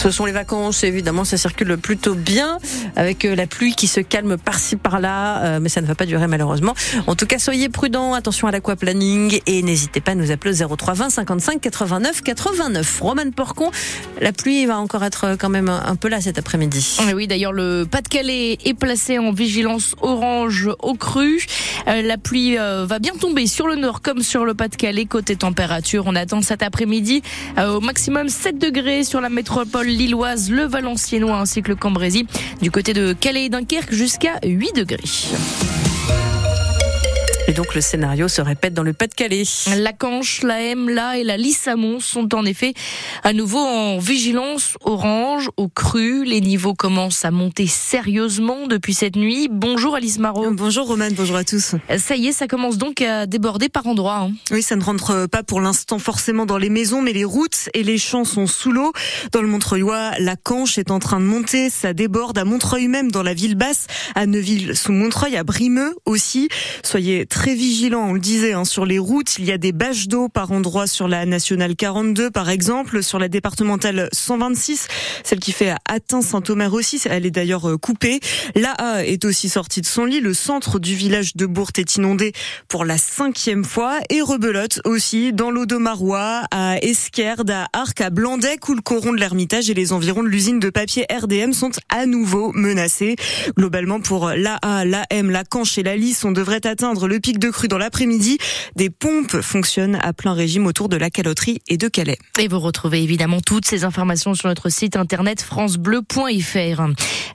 Ce sont les vacances, évidemment, ça circule plutôt bien, avec euh, la pluie qui se calme par-ci par-là, euh, mais ça ne va pas durer malheureusement. En tout cas, soyez prudents, attention à l'aquaplaning et n'hésitez pas à nous appeler au 03 20 55 89 89. Roman Porcon, la pluie va encore être quand même un peu là cet après-midi. Oui, d'ailleurs, le Pas-de-Calais est placé en vigilance orange au cru. Euh, la pluie va bien tomber sur le nord comme sur le Pas-de-Calais. Côté température, on attend cet après-midi au maximum 7 degrés sur la métropole lilloise, le Valenciennois ainsi que le Cambrésis. Du côté de Calais et Dunkerque jusqu'à 8 degrés. Et donc le scénario se répète dans le Pas-de-Calais. La Canche, la M, la et la Lissamon sont en effet à nouveau en vigilance orange au cru. Les niveaux commencent à monter sérieusement depuis cette nuit. Bonjour Alice Marot. Bonjour Romane, bonjour à tous. Ça y est, ça commence donc à déborder par endroits. Hein. Oui, ça ne rentre pas pour l'instant forcément dans les maisons, mais les routes et les champs sont sous l'eau. Dans le Montreuilois, la Canche est en train de monter, ça déborde à Montreuil même, dans la ville basse, à Neuville sous Montreuil, à Brimeux aussi. Soyez très très vigilant, on le disait, hein, sur les routes. Il y a des bâches d'eau par endroit sur la nationale 42, par exemple, sur la départementale 126, celle qui fait atteint Saint-Omer aussi. Elle est d'ailleurs euh, coupée. L'A est aussi sortie de son lit. Le centre du village de Bourte est inondé pour la cinquième fois et rebelote aussi dans l'eau de Marois, à Esquerde, à Arc, à Blandec, où le coron de l'Ermitage et les environs de l'usine de papier RDM sont à nouveau menacés. Globalement, pour l'A, l'AM, la Canche et la Lys, on devrait atteindre le pic de crue dans l'après-midi. Des pompes fonctionnent à plein régime autour de la caloterie et de Calais. Et vous retrouvez évidemment toutes ces informations sur notre site internet francebleu.fr.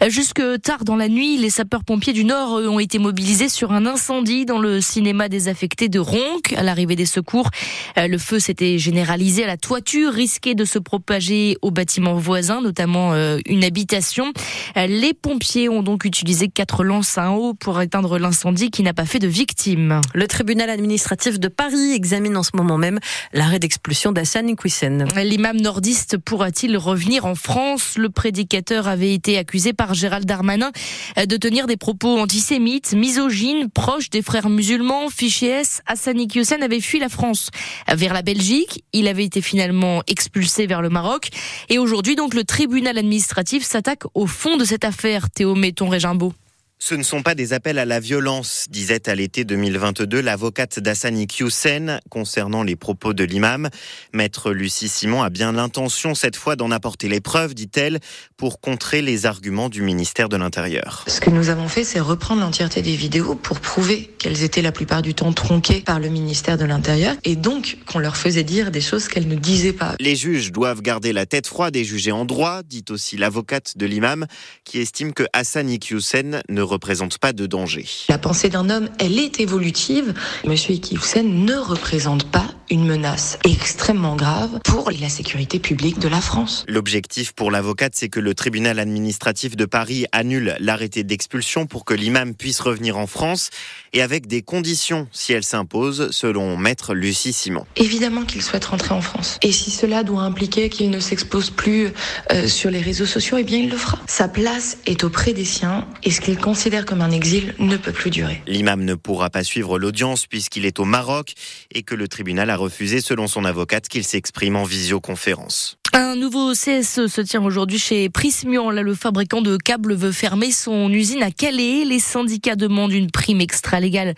Jusque tard dans la nuit, les sapeurs-pompiers du Nord ont été mobilisés sur un incendie dans le cinéma désaffecté de Ronc. À l'arrivée des secours, le feu s'était généralisé à la toiture, risqué de se propager aux bâtiments voisins, notamment euh, une habitation. Les pompiers ont donc utilisé quatre lances à eau pour éteindre l'incendie qui n'a pas fait de victimes. Le tribunal administratif de Paris examine en ce moment même l'arrêt d'expulsion d'Hassan Iquissen. L'imam nordiste pourra-t-il revenir en France? Le prédicateur avait été accusé par Gérald Darmanin de tenir des propos antisémites, misogynes, proches des frères musulmans. Fichier S, Hassan avait fui la France vers la Belgique. Il avait été finalement expulsé vers le Maroc. Et aujourd'hui, donc, le tribunal administratif s'attaque au fond de cette affaire. Théo Méton-Régimbaud. Ce ne sont pas des appels à la violence, disait à l'été 2022 l'avocate d'Assani Hussein concernant les propos de l'imam. Maître Lucie Simon a bien l'intention cette fois d'en apporter les preuves, dit-elle, pour contrer les arguments du ministère de l'Intérieur. Ce que nous avons fait, c'est reprendre l'entièreté des vidéos pour prouver qu'elles étaient la plupart du temps tronquées par le ministère de l'Intérieur et donc qu'on leur faisait dire des choses qu'elles ne disaient pas. Les juges doivent garder la tête froide et juger en droit, dit aussi l'avocate de l'imam, qui estime que Hassan Hussein ne représente pas de danger. La pensée d'un homme, elle est évolutive. Monsieur Iqiyoussen ne représente pas une menace extrêmement grave pour la sécurité publique de la France. L'objectif pour l'avocate, c'est que le tribunal administratif de Paris annule l'arrêté d'expulsion pour que l'imam puisse revenir en France et avec des conditions si elle s'impose, selon maître Lucie Simon. Évidemment qu'il souhaite rentrer en France. Et si cela doit impliquer qu'il ne s'expose plus euh, sur les réseaux sociaux, eh bien il le fera. Sa place est auprès des siens et ce qu'il considère comme un exil ne peut plus durer. L'imam ne pourra pas suivre l'audience puisqu'il est au Maroc et que le tribunal a refusé, selon son avocate, qu'il s'exprime en visioconférence. Un nouveau CSE se tient aujourd'hui chez Prismian. Là, le fabricant de câbles veut fermer son usine à Calais. Les syndicats demandent une prime extra-légale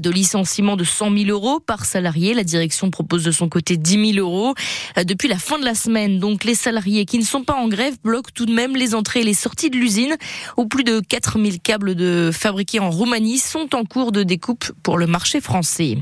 de licenciement de 100 000 euros par salarié. La direction propose de son côté 10 000 euros. Depuis la fin de la semaine, donc, les salariés qui ne sont pas en grève bloquent tout de même les entrées et les sorties de l'usine où plus de 4 000 câbles de fabriqués en Roumanie sont en cours de découpe pour le marché français.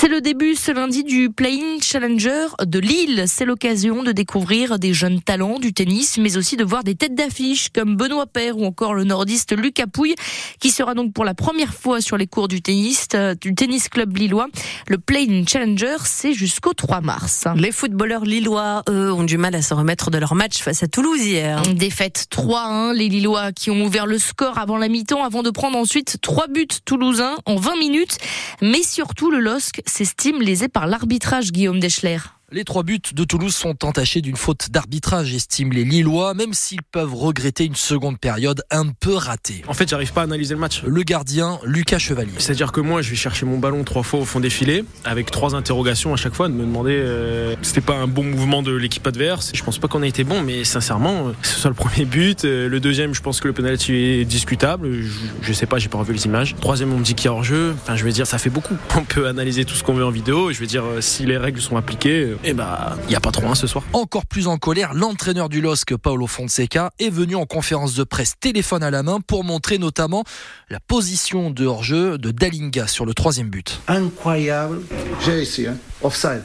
C'est le début ce lundi du Playing Challenger de Lille. C'est l'occasion de découvrir des jeunes talents du tennis, mais aussi de voir des têtes d'affiche comme Benoît Paire ou encore le nordiste Lucas Pouille, qui sera donc pour la première fois sur les cours du tennis, euh, du tennis club lillois. Le Playing Challenger, c'est jusqu'au 3 mars. Les footballeurs lillois, eux, ont du mal à se remettre de leur match face à Toulouse hier. Défaite 3-1. Les Lillois qui ont ouvert le score avant la mi-temps, avant de prendre ensuite trois buts toulousains en 20 minutes. Mais surtout, le LOSC s'estime lésé par l'arbitrage Guillaume Deschler. Les trois buts de Toulouse sont entachés d'une faute d'arbitrage, estiment les Lillois, même s'ils peuvent regretter une seconde période un peu ratée. En fait, j'arrive pas à analyser le match. Le gardien, Lucas Chevalier. C'est-à-dire que moi, je vais chercher mon ballon trois fois au fond des filets, avec trois interrogations à chaque fois, de me demander euh, c'était pas un bon mouvement de l'équipe adverse. Je pense pas qu'on a été bon, mais sincèrement, que ce soit le premier but, euh, le deuxième, je pense que le penalty est discutable. Je, je sais pas, j'ai pas revu les images. Troisième, on me dit qu'il y a hors-jeu. Enfin, je veux dire, ça fait beaucoup. On peut analyser tout ce qu'on veut en vidéo. Je veux dire, euh, si les règles sont appliquées, eh ben, il y a pas trop un ce soir. Encore plus en colère, l'entraîneur du LOSC, Paolo Fonseca, est venu en conférence de presse téléphone à la main pour montrer notamment la position de hors-jeu de Dalinga sur le troisième but. Incroyable. J'ai ici, hein. offside.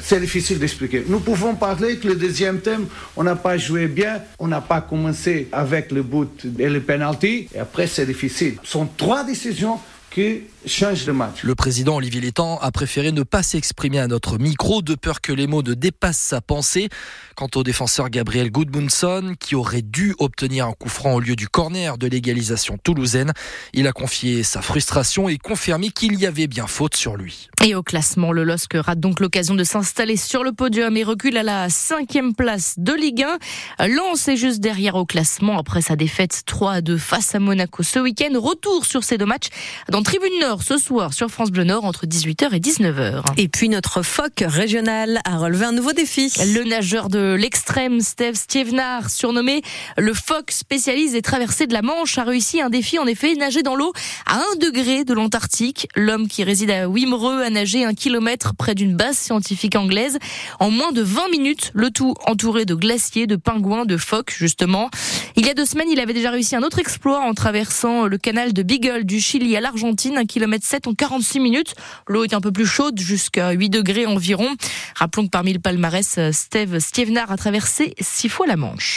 C'est difficile d'expliquer. Nous pouvons parler que le deuxième thème, on n'a pas joué bien, on n'a pas commencé avec le but et le penalty, et après c'est difficile. Ce sont trois décisions qui change de match. Le président Olivier Létang a préféré ne pas s'exprimer à notre micro de peur que les mots ne dépassent sa pensée. Quant au défenseur Gabriel Goodmunson, qui aurait dû obtenir un coup franc au lieu du corner de l'égalisation toulousaine, il a confié sa frustration et confirmé qu'il y avait bien faute sur lui. Et au classement, le LOSC rate donc l'occasion de s'installer sur le podium et recule à la cinquième place de Ligue 1. Lens est juste derrière au classement après sa défaite 3 à 2 face à Monaco ce week-end. Retour sur ces deux matchs dans Tribune Nord ce soir sur France Bleu Nord entre 18h et 19h. Et puis notre phoque régional a relevé un nouveau défi. Le nageur de l'extrême, Steve Stievenard, surnommé le phoque spécialiste des traversées de la Manche, a réussi un défi en effet, nager dans l'eau à un degré de l'Antarctique. L'homme qui réside à Wimereux a nagé un kilomètre près d'une base scientifique anglaise en moins de 20 minutes, le tout entouré de glaciers, de pingouins, de phoques justement. Il y a deux semaines, il avait déjà réussi un autre exploit en traversant le canal de Beagle du Chili à l'Argentine, un kilomètre 7 en 46 minutes. L'eau est un peu plus chaude, jusqu'à 8 degrés environ. Rappelons que parmi le palmarès, Steve Stievenard a traversé six fois la Manche.